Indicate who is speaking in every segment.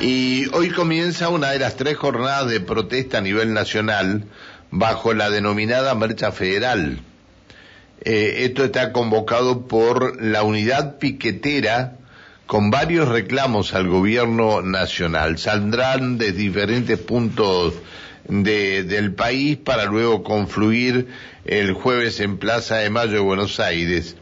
Speaker 1: Y hoy comienza una de las tres jornadas de protesta a nivel nacional bajo la denominada Marcha Federal. Eh, esto está convocado por la unidad piquetera con varios reclamos al gobierno nacional. Saldrán de diferentes puntos del país para luego confluir el jueves en Plaza de Mayo de Buenos Aires.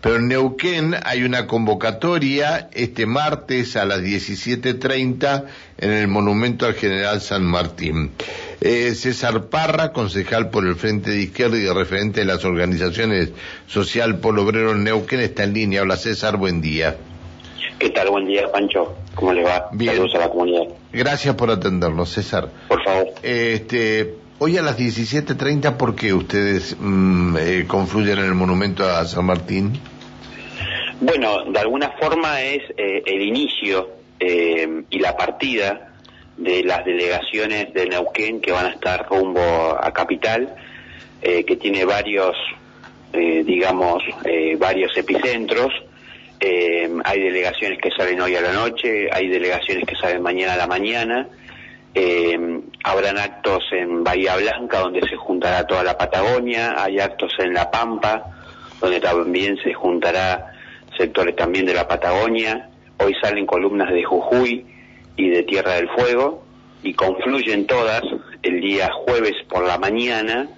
Speaker 1: Pero en Neuquén hay una convocatoria este martes a las 17.30 en el Monumento al General San Martín. Eh, César Parra, concejal por el Frente de Izquierda y referente de las organizaciones Social Polo Obrero en Neuquén, está en línea. Hola César, buen día.
Speaker 2: ¿Qué tal? Buen día, Pancho. ¿Cómo le va?
Speaker 1: Bien.
Speaker 2: Saludos a la comunidad.
Speaker 1: Gracias por atendernos, César.
Speaker 2: Por favor.
Speaker 1: Este, hoy a las 17.30, ¿por qué ustedes mm, eh, confluyen en el monumento a San Martín?
Speaker 2: Bueno, de alguna forma es eh, el inicio eh, y la partida de las delegaciones de Neuquén que van a estar rumbo a Capital, eh, que tiene varios, eh, digamos, varios epicentros. Eh, hay delegaciones que salen hoy a la noche, hay delegaciones que salen mañana a la mañana. Eh, habrán actos en Bahía Blanca donde se juntará toda la Patagonia, hay actos en La Pampa donde también se juntará sectores también de la Patagonia. Hoy salen columnas de Jujuy y de Tierra del Fuego y confluyen todas el día jueves por la mañana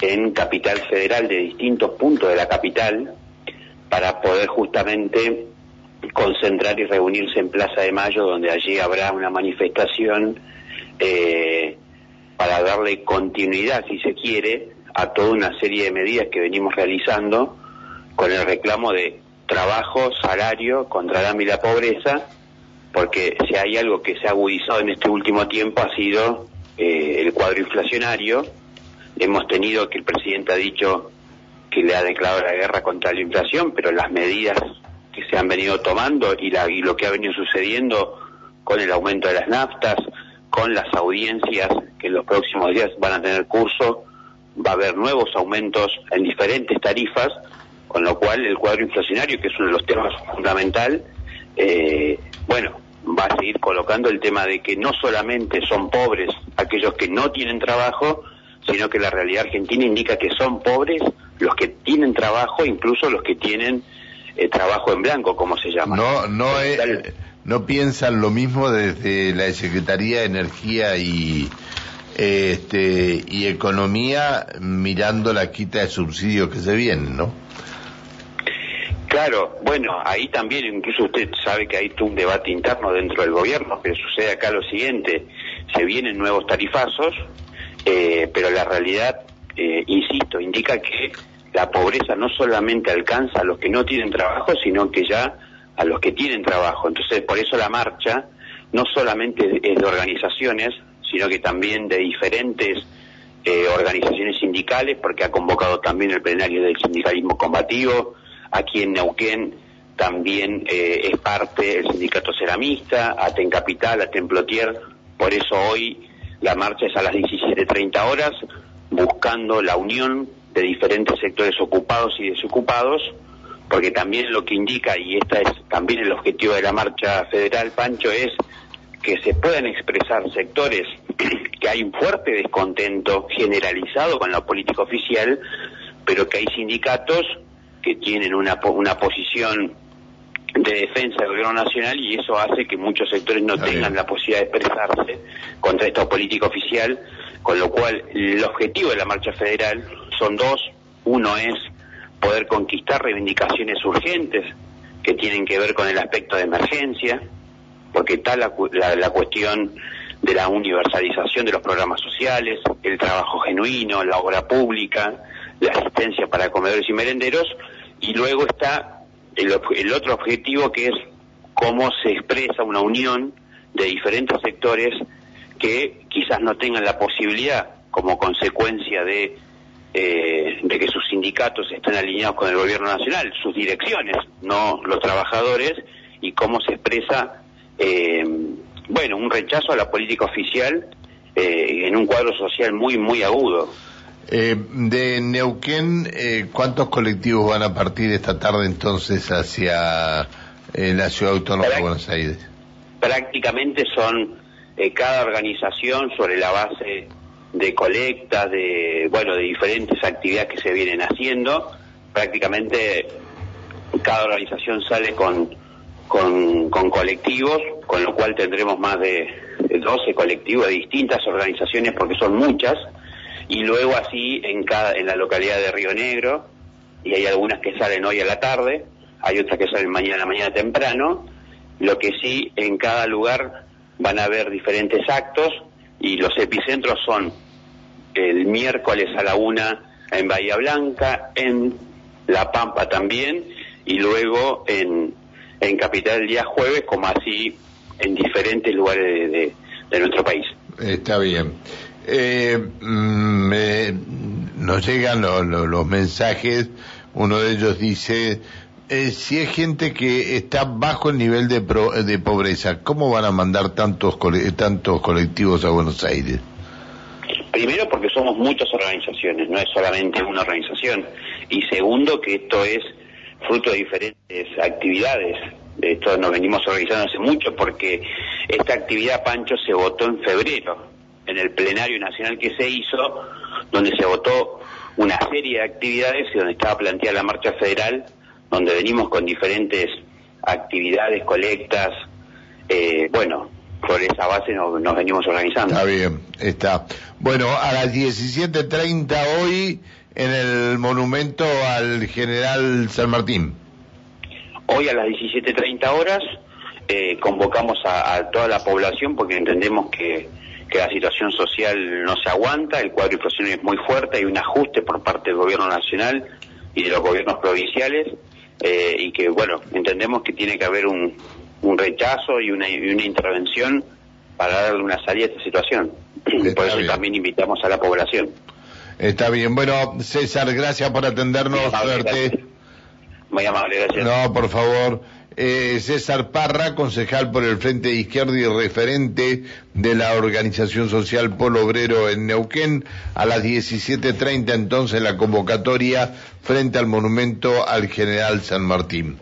Speaker 2: en Capital Federal de distintos puntos de la capital para poder justamente concentrar y reunirse en Plaza de Mayo donde allí habrá una manifestación eh, para darle continuidad, si se quiere, a toda una serie de medidas que venimos realizando con el reclamo de trabajo, salario, contra el hambre y la pobreza, porque si hay algo que se ha agudizado en este último tiempo ha sido eh, el cuadro inflacionario. Hemos tenido que el presidente ha dicho que le ha declarado la guerra contra la inflación, pero las medidas que se han venido tomando y, la, y lo que ha venido sucediendo con el aumento de las naftas, con las audiencias que en los próximos días van a tener curso, va a haber nuevos aumentos en diferentes tarifas, con lo cual el cuadro inflacionario, que es uno de los temas fundamental, eh, bueno, va a seguir colocando el tema de que no solamente son pobres aquellos que no tienen trabajo, sino que la realidad argentina indica que son pobres los que tienen trabajo, incluso los que tienen eh, trabajo en blanco, como se llama.
Speaker 1: No, no, eh, no piensan lo mismo desde la Secretaría de Energía y este y Economía mirando la quita de subsidios que se vienen, ¿no?
Speaker 2: Claro, bueno, ahí también incluso usted sabe que hay un debate interno dentro del gobierno, pero sucede acá lo siguiente, se vienen nuevos tarifazos, eh, pero la realidad, eh, insisto, indica que la pobreza no solamente alcanza a los que no tienen trabajo, sino que ya a los que tienen trabajo. Entonces, por eso la marcha no solamente es de organizaciones, sino que también de diferentes eh, organizaciones sindicales, porque ha convocado también el plenario del sindicalismo combativo, aquí en Neuquén también eh, es parte el sindicato ceramista, Aten Capital, por eso hoy la marcha es a las 17.30 horas, buscando la unión de diferentes sectores ocupados y desocupados, porque también lo que indica, y este es también el objetivo de la marcha federal, Pancho, es que se puedan expresar sectores que hay un fuerte descontento generalizado con la política oficial, pero que hay sindicatos que tienen una, una posición de defensa del gobierno nacional y eso hace que muchos sectores no tengan la posibilidad de expresarse contra esta política oficial, con lo cual el objetivo de la marcha federal son dos. Uno es poder conquistar reivindicaciones urgentes que tienen que ver con el aspecto de emergencia, porque está la, la, la cuestión de la universalización de los programas sociales, el trabajo genuino, la obra pública, la asistencia para comedores y merenderos, y luego está el, el, otro objetivo que es cómo se expresa una unión de diferentes sectores que quizás no tengan la posibilidad, como consecuencia de, eh, de que sus sindicatos estén alineados con el gobierno nacional, sus direcciones, no los trabajadores, y cómo se expresa, eh, bueno, un rechazo a la política oficial eh, en un cuadro social muy, muy agudo.
Speaker 1: Eh, de Neuquén, eh, ¿cuántos colectivos van a partir esta tarde entonces hacia eh, la ciudad autónoma de Buenos Aires?
Speaker 2: prácticamente son eh, cada organización sobre la base de colectas, de, bueno, de diferentes actividades que se vienen haciendo. Prácticamente cada organización sale con, con, colectivos, con lo cual tendremos más de, 12 colectivos de distintas organizaciones porque son muchas, y luego así en, cada, en la localidad de Río Negro, y hay algunas que salen hoy a la tarde, hay otras que salen mañana a la mañana temprano, lo que sí en cada lugar van a haber diferentes actos y los epicentros son el miércoles a la una en Bahía Blanca, en La Pampa también, y luego en, en Capital el día jueves, como así en diferentes lugares de, nuestro país.
Speaker 1: Está bien. Eh, mm, nos llegan los mensajes, uno de ellos dice, eh, si es gente que está bajo el nivel de, de pobreza, ¿cómo van a mandar tantos, tantos colectivos a Buenos Aires?
Speaker 2: Primero porque somos muchas organizaciones, no es solamente una organización. Y segundo que esto es fruto de diferentes actividades. De esto nos venimos organizando hace mucho porque esta actividad, Pancho, se votó en febrero en el plenario nacional que se hizo, donde se votó una serie de actividades y donde estaba planteada la marcha federal, donde venimos con diferentes actividades, colectas, eh, bueno, por esa base nos, nos, venimos organizando.
Speaker 1: Está bien, está. Bueno, a las 17.30 hoy en el monumento al general San Martín.
Speaker 2: Hoy a las 17.30 horas eh, convocamos a, toda la población porque entendemos que, que, la situación social no se aguanta, el cuadro inflacionario es muy fuerte, hay un ajuste por parte del gobierno nacional y de los gobiernos provinciales eh, y que, bueno, entendemos que tiene que haber un, un rechazo y una, y una intervención para darle una salida a esta situación. Por eso también invitamos a la población.
Speaker 1: Está bien. Bueno, César, gracias por atendernos. Suerte.
Speaker 2: Muy amable, gracias.
Speaker 1: No, por favor. Eh, César Parra, concejal por el Frente de Izquierda y referente de la Organización Social Polo Obrero en Neuquén, a las 17.30 entonces la convocatoria frente al monumento al general San Martín.